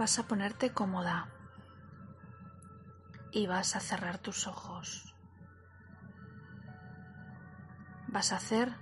Vas a ponerte cómoda y vas a cerrar tus ojos. Vas a hacer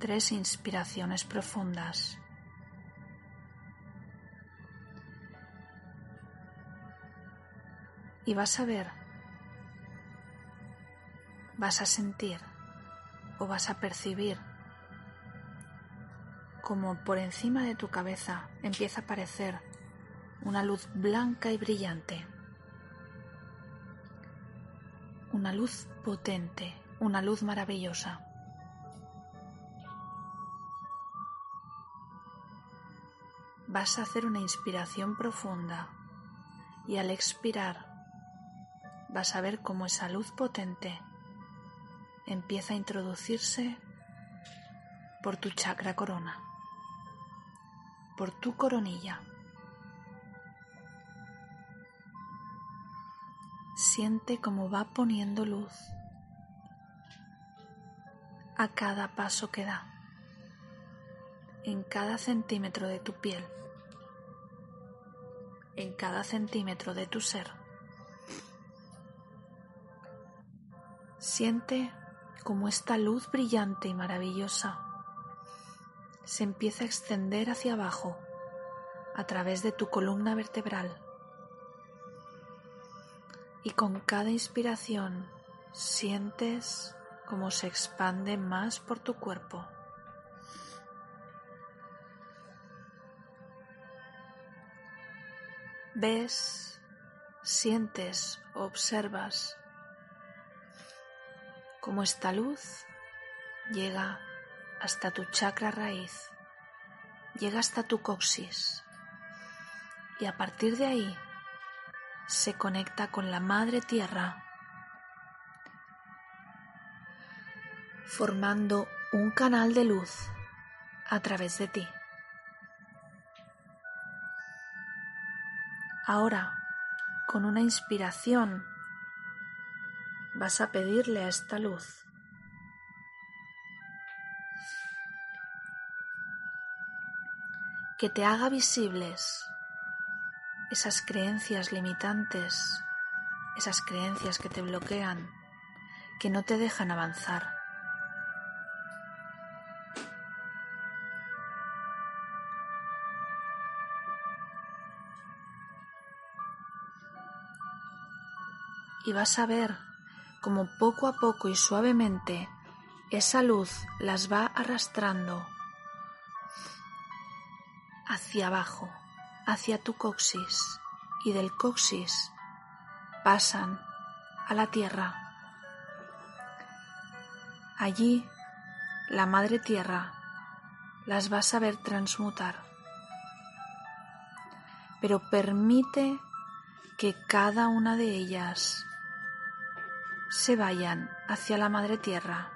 tres inspiraciones profundas. Y vas a ver, vas a sentir o vas a percibir como por encima de tu cabeza empieza a aparecer una luz blanca y brillante, una luz potente, una luz maravillosa. Vas a hacer una inspiración profunda y al expirar vas a ver cómo esa luz potente empieza a introducirse por tu chakra corona, por tu coronilla. Siente cómo va poniendo luz a cada paso que da, en cada centímetro de tu piel, en cada centímetro de tu ser. Siente como esta luz brillante y maravillosa se empieza a extender hacia abajo a través de tu columna vertebral y con cada inspiración sientes cómo se expande más por tu cuerpo. Ves, sientes, observas cómo esta luz llega hasta tu chakra raíz, llega hasta tu coxis y a partir de ahí se conecta con la Madre Tierra, formando un canal de luz a través de ti. Ahora, con una inspiración, vas a pedirle a esta luz que te haga visibles esas creencias limitantes, esas creencias que te bloquean, que no te dejan avanzar. Y vas a ver cómo poco a poco y suavemente esa luz las va arrastrando hacia abajo hacia tu coxis y del coxis pasan a la tierra. Allí la Madre Tierra las vas a ver transmutar, pero permite que cada una de ellas se vayan hacia la Madre Tierra.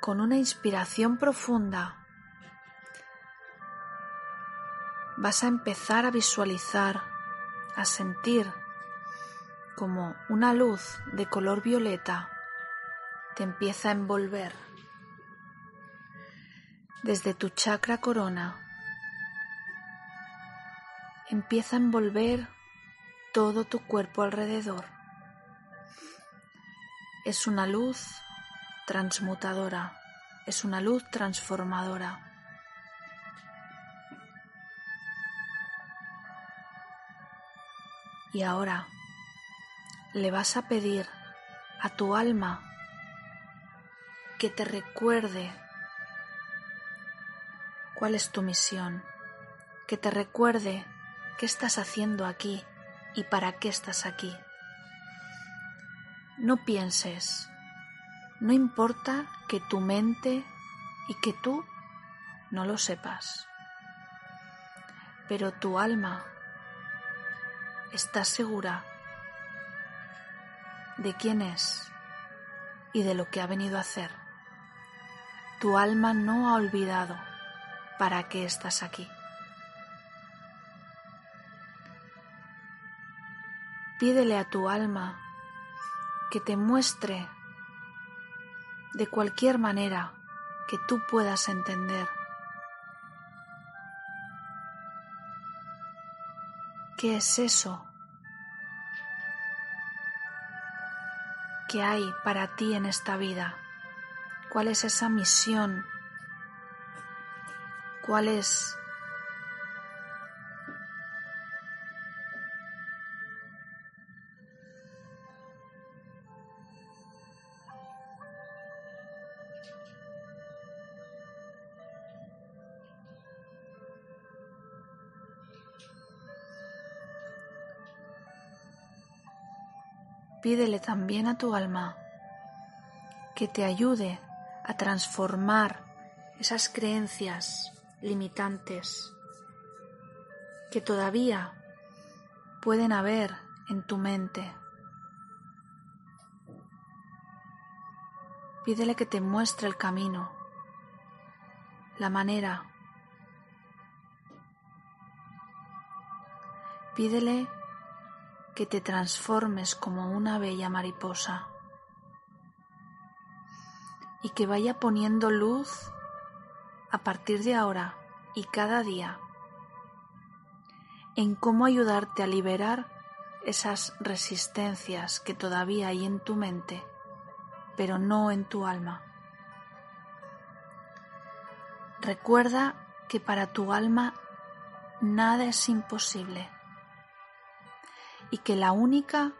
Con una inspiración profunda, vas a empezar a visualizar, a sentir como una luz de color violeta te empieza a envolver desde tu chakra corona. Empieza a envolver todo tu cuerpo alrededor. Es una luz transmutadora, es una luz transformadora. Y ahora le vas a pedir a tu alma que te recuerde cuál es tu misión, que te recuerde ¿Qué estás haciendo aquí y para qué estás aquí? No pienses, no importa que tu mente y que tú no lo sepas, pero tu alma está segura de quién es y de lo que ha venido a hacer. Tu alma no ha olvidado para qué estás aquí. Pídele a tu alma que te muestre de cualquier manera que tú puedas entender qué es eso que hay para ti en esta vida, cuál es esa misión, cuál es Pídele también a tu alma que te ayude a transformar esas creencias limitantes que todavía pueden haber en tu mente. Pídele que te muestre el camino, la manera. Pídele que te transformes como una bella mariposa y que vaya poniendo luz a partir de ahora y cada día en cómo ayudarte a liberar esas resistencias que todavía hay en tu mente, pero no en tu alma. Recuerda que para tu alma nada es imposible y que la única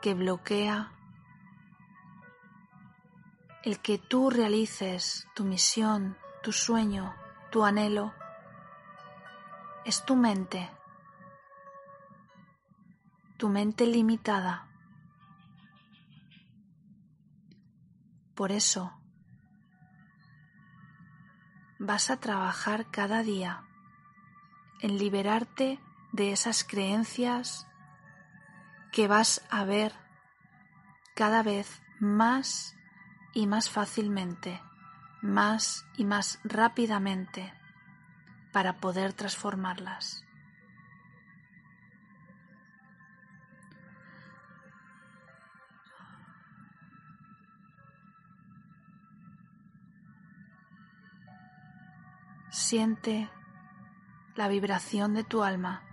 que bloquea el que tú realices tu misión, tu sueño, tu anhelo, es tu mente, tu mente limitada. Por eso vas a trabajar cada día en liberarte de esas creencias que vas a ver cada vez más y más fácilmente, más y más rápidamente para poder transformarlas. Siente la vibración de tu alma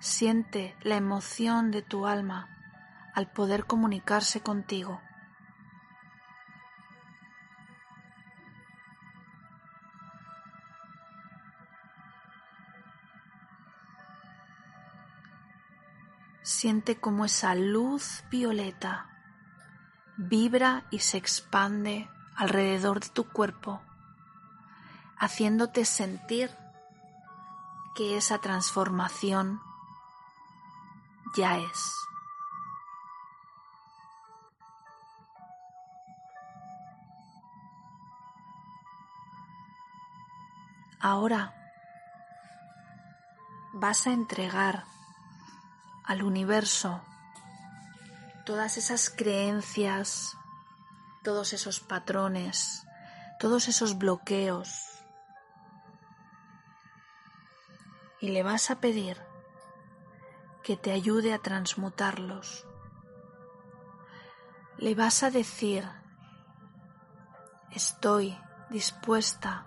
Siente la emoción de tu alma al poder comunicarse contigo. Siente como esa luz violeta vibra y se expande alrededor de tu cuerpo, haciéndote sentir que esa transformación ya es. Ahora vas a entregar al universo todas esas creencias, todos esos patrones, todos esos bloqueos. Y le vas a pedir que te ayude a transmutarlos. Le vas a decir, estoy dispuesta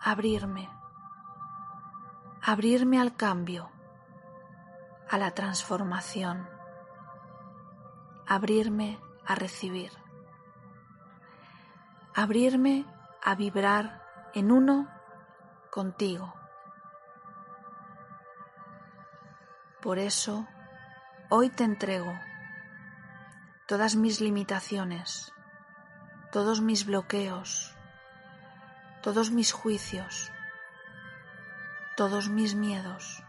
a abrirme, abrirme al cambio, a la transformación, abrirme a recibir, abrirme a vibrar en uno contigo. Por eso, hoy te entrego todas mis limitaciones, todos mis bloqueos, todos mis juicios, todos mis miedos.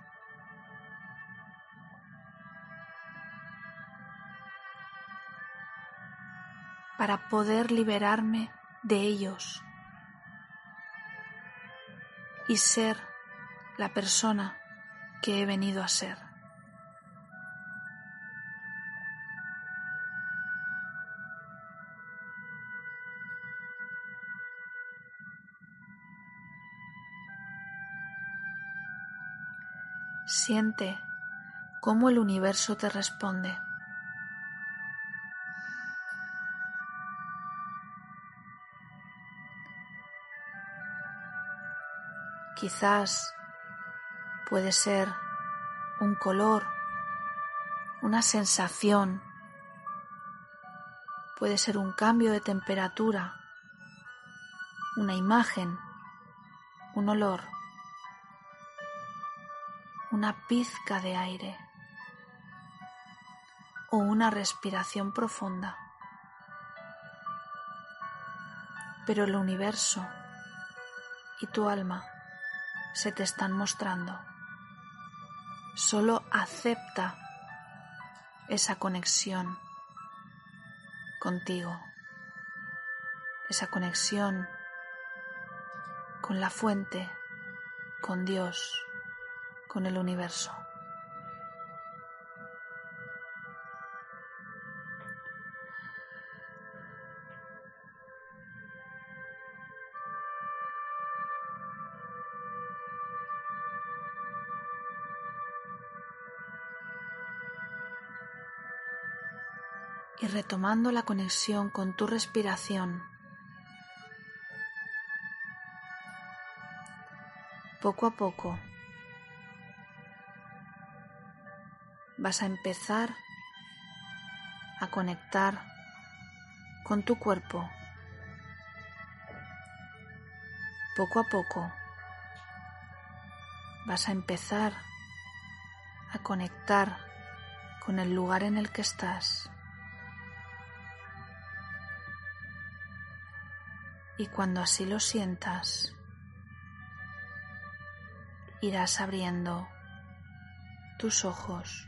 para poder liberarme de ellos y ser la persona que he venido a ser. Siente cómo el universo te responde. Quizás puede ser un color, una sensación, puede ser un cambio de temperatura, una imagen, un olor, una pizca de aire o una respiración profunda. Pero el universo y tu alma se te están mostrando. Solo acepta esa conexión contigo, esa conexión con la fuente, con Dios, con el universo. y retomando la conexión con tu respiración. Poco a poco vas a empezar a conectar con tu cuerpo. Poco a poco vas a empezar a conectar con el lugar en el que estás. y cuando así lo sientas, irás abriendo tus ojos.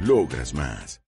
Logras más.